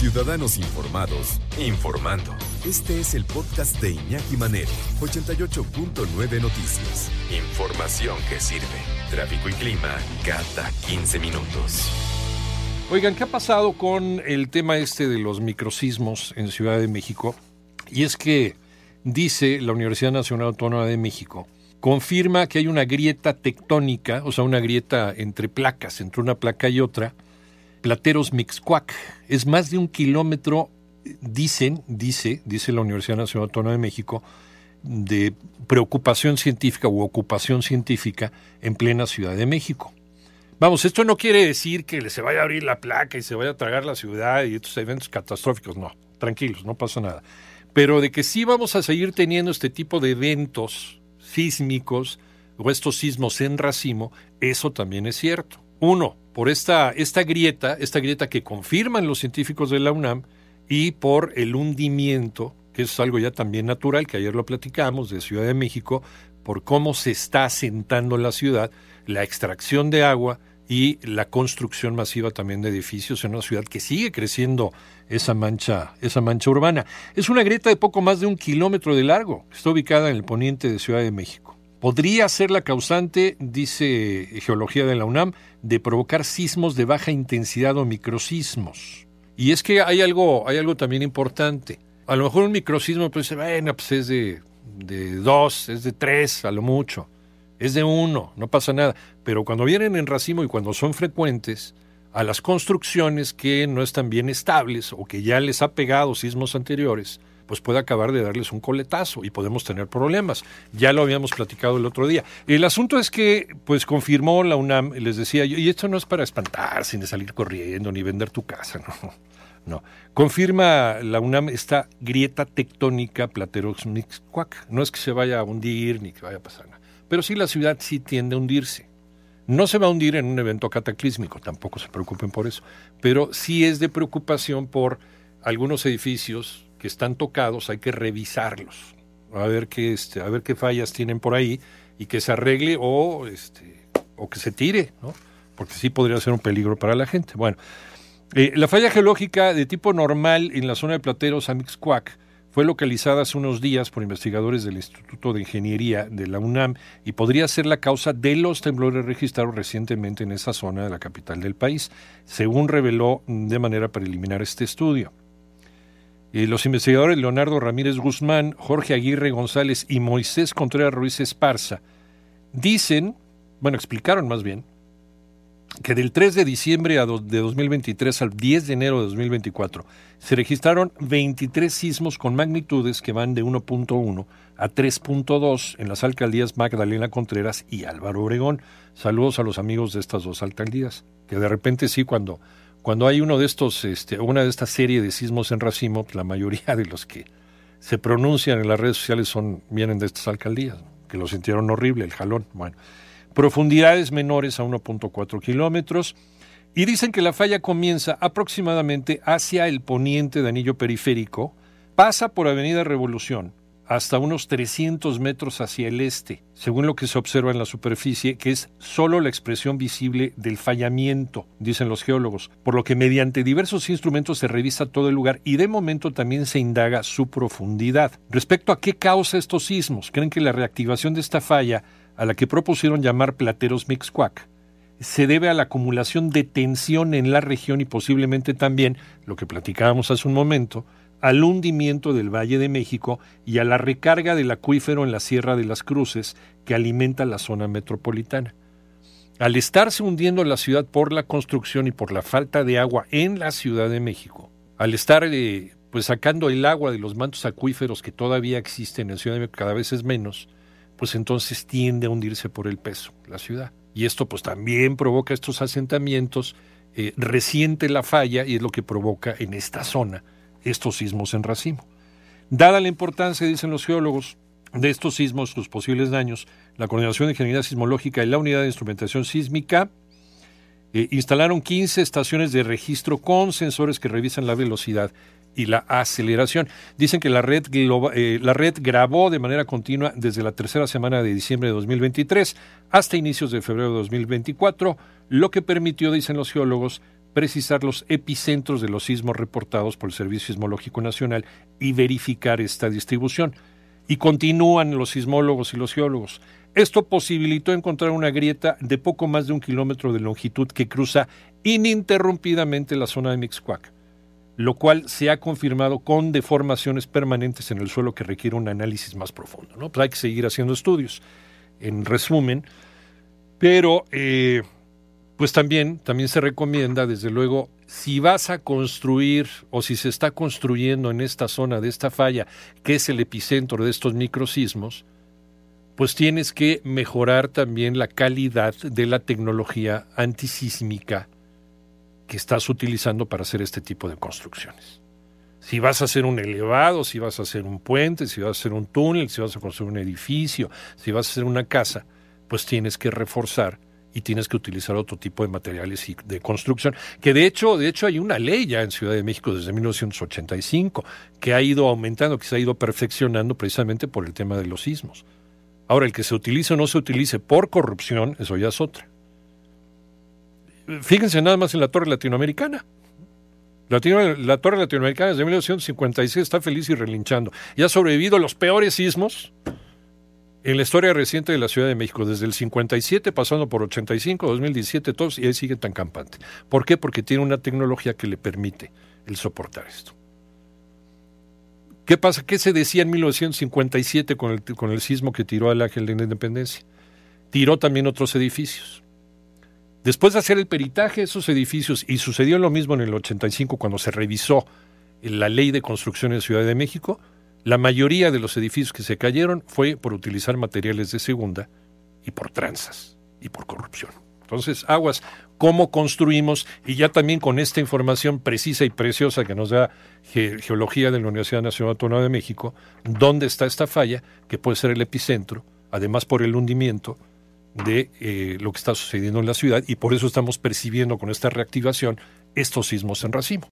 Ciudadanos Informados, informando. Este es el podcast de Iñaki Manero, 88.9 Noticias. Información que sirve. Tráfico y clima cada 15 minutos. Oigan, ¿qué ha pasado con el tema este de los microsismos en Ciudad de México? Y es que dice la Universidad Nacional Autónoma de México, confirma que hay una grieta tectónica, o sea, una grieta entre placas, entre una placa y otra, Plateros Mixcuac. Es más de un kilómetro, dicen, dice, dice la Universidad Nacional Autónoma de México, de preocupación científica u ocupación científica en plena Ciudad de México. Vamos, esto no quiere decir que se vaya a abrir la placa y se vaya a tragar la ciudad y estos eventos catastróficos, no, tranquilos, no pasa nada. Pero de que sí vamos a seguir teniendo este tipo de eventos sísmicos o estos sismos en racimo, eso también es cierto. Uno, por esta, esta grieta, esta grieta que confirman los científicos de la UNAM, y por el hundimiento, que es algo ya también natural, que ayer lo platicamos, de Ciudad de México, por cómo se está asentando la ciudad, la extracción de agua y la construcción masiva también de edificios en una ciudad que sigue creciendo esa mancha, esa mancha urbana. Es una grieta de poco más de un kilómetro de largo, está ubicada en el poniente de Ciudad de México podría ser la causante, dice Geología de la UNAM, de provocar sismos de baja intensidad o microsismos. Y es que hay algo, hay algo también importante. A lo mejor un microsismo, pues, bueno, pues es de, de dos, es de tres, a lo mucho. Es de uno, no pasa nada. Pero cuando vienen en racimo y cuando son frecuentes, a las construcciones que no están bien estables o que ya les ha pegado sismos anteriores, pues puede acabar de darles un coletazo y podemos tener problemas. Ya lo habíamos platicado el otro día. El asunto es que, pues confirmó la UNAM, les decía yo, y esto no es para espantarse, ni salir corriendo, ni vender tu casa, no. No. Confirma la UNAM esta grieta tectónica Plateros Mixcuac. No es que se vaya a hundir ni que vaya a pasar nada. Pero sí la ciudad sí tiende a hundirse. No se va a hundir en un evento cataclísmico, tampoco se preocupen por eso. Pero sí es de preocupación por algunos edificios que están tocados hay que revisarlos, a ver qué, este, a ver qué fallas tienen por ahí y que se arregle o, este, o que se tire, ¿no? porque sí podría ser un peligro para la gente. Bueno, eh, la falla geológica de tipo normal en la zona de Plateros Amixcuac fue localizada hace unos días por investigadores del Instituto de Ingeniería de la UNAM y podría ser la causa de los temblores registrados recientemente en esa zona de la capital del país, según reveló de manera preliminar este estudio los investigadores Leonardo Ramírez Guzmán, Jorge Aguirre González y Moisés Contreras Ruiz Esparza dicen, bueno, explicaron más bien, que del 3 de diciembre de 2023 al 10 de enero de 2024 se registraron 23 sismos con magnitudes que van de 1.1 a 3.2 en las alcaldías Magdalena Contreras y Álvaro Obregón. Saludos a los amigos de estas dos alcaldías, que de repente sí, cuando cuando hay uno de estos, este, una de esta serie de sismos en racimo, la mayoría de los que se pronuncian en las redes sociales son, vienen de estas alcaldías, que lo sintieron horrible, el jalón. Bueno, profundidades menores a 1.4 kilómetros. Y dicen que la falla comienza aproximadamente hacia el poniente de anillo periférico, pasa por Avenida Revolución, hasta unos 300 metros hacia el este, según lo que se observa en la superficie, que es solo la expresión visible del fallamiento, dicen los geólogos, por lo que mediante diversos instrumentos se revisa todo el lugar y de momento también se indaga su profundidad. Respecto a qué causa estos sismos, creen que la reactivación de esta falla, a la que propusieron llamar plateros Mixcuac, se debe a la acumulación de tensión en la región y posiblemente también, lo que platicábamos hace un momento, al hundimiento del Valle de México y a la recarga del acuífero en la Sierra de las Cruces que alimenta la zona metropolitana. Al estarse hundiendo la ciudad por la construcción y por la falta de agua en la Ciudad de México, al estar eh, pues sacando el agua de los mantos acuíferos que todavía existen en Ciudad de México cada vez es menos, pues entonces tiende a hundirse por el peso la ciudad. Y esto pues también provoca estos asentamientos, eh, resiente la falla y es lo que provoca en esta zona estos sismos en racimo. Dada la importancia, dicen los geólogos, de estos sismos, sus posibles daños, la Coordinación de Ingeniería Sismológica y la Unidad de Instrumentación Sísmica eh, instalaron 15 estaciones de registro con sensores que revisan la velocidad y la aceleración. Dicen que la red, eh, la red grabó de manera continua desde la tercera semana de diciembre de 2023 hasta inicios de febrero de 2024, lo que permitió, dicen los geólogos, precisar los epicentros de los sismos reportados por el Servicio Sismológico Nacional y verificar esta distribución. Y continúan los sismólogos y los geólogos. Esto posibilitó encontrar una grieta de poco más de un kilómetro de longitud que cruza ininterrumpidamente la zona de Mixcoac, lo cual se ha confirmado con deformaciones permanentes en el suelo que requiere un análisis más profundo. ¿no? Pues hay que seguir haciendo estudios. En resumen, pero eh, pues también, también se recomienda, desde luego, si vas a construir o si se está construyendo en esta zona de esta falla, que es el epicentro de estos microsismos, pues tienes que mejorar también la calidad de la tecnología antisísmica que estás utilizando para hacer este tipo de construcciones. Si vas a hacer un elevado, si vas a hacer un puente, si vas a hacer un túnel, si vas a construir un edificio, si vas a hacer una casa, pues tienes que reforzar y tienes que utilizar otro tipo de materiales y de construcción, que de hecho, de hecho hay una ley ya en Ciudad de México desde 1985 que ha ido aumentando, que se ha ido perfeccionando precisamente por el tema de los sismos. Ahora, el que se utilice o no se utilice por corrupción, eso ya es otra. Fíjense nada más en la Torre Latinoamericana. La, Torre Latinoamericana desde 1956 está feliz y relinchando. Y ha sobrevivido a los peores sismos en la historia reciente de la Ciudad de México, desde el 57 pasando por 85, 2017, todos, y ahí sigue tan campante. ¿Por qué? Porque tiene una tecnología que le permite el soportar esto. ¿Qué pasa? ¿Qué se decía en 1957 con el, con el sismo que tiró al Ángel de la Independencia? Tiró también otros edificios. Después de hacer el peritaje de esos edificios, y sucedió lo mismo en el 85 cuando se revisó la ley de construcción en Ciudad de México, la mayoría de los edificios que se cayeron fue por utilizar materiales de segunda y por tranzas y por corrupción. Entonces, aguas, cómo construimos y ya también con esta información precisa y preciosa que nos da Geología de la Universidad Nacional Autónoma de México, dónde está esta falla, que puede ser el epicentro, además por el hundimiento de eh, lo que está sucediendo en la ciudad y por eso estamos percibiendo con esta reactivación estos sismos en racimo.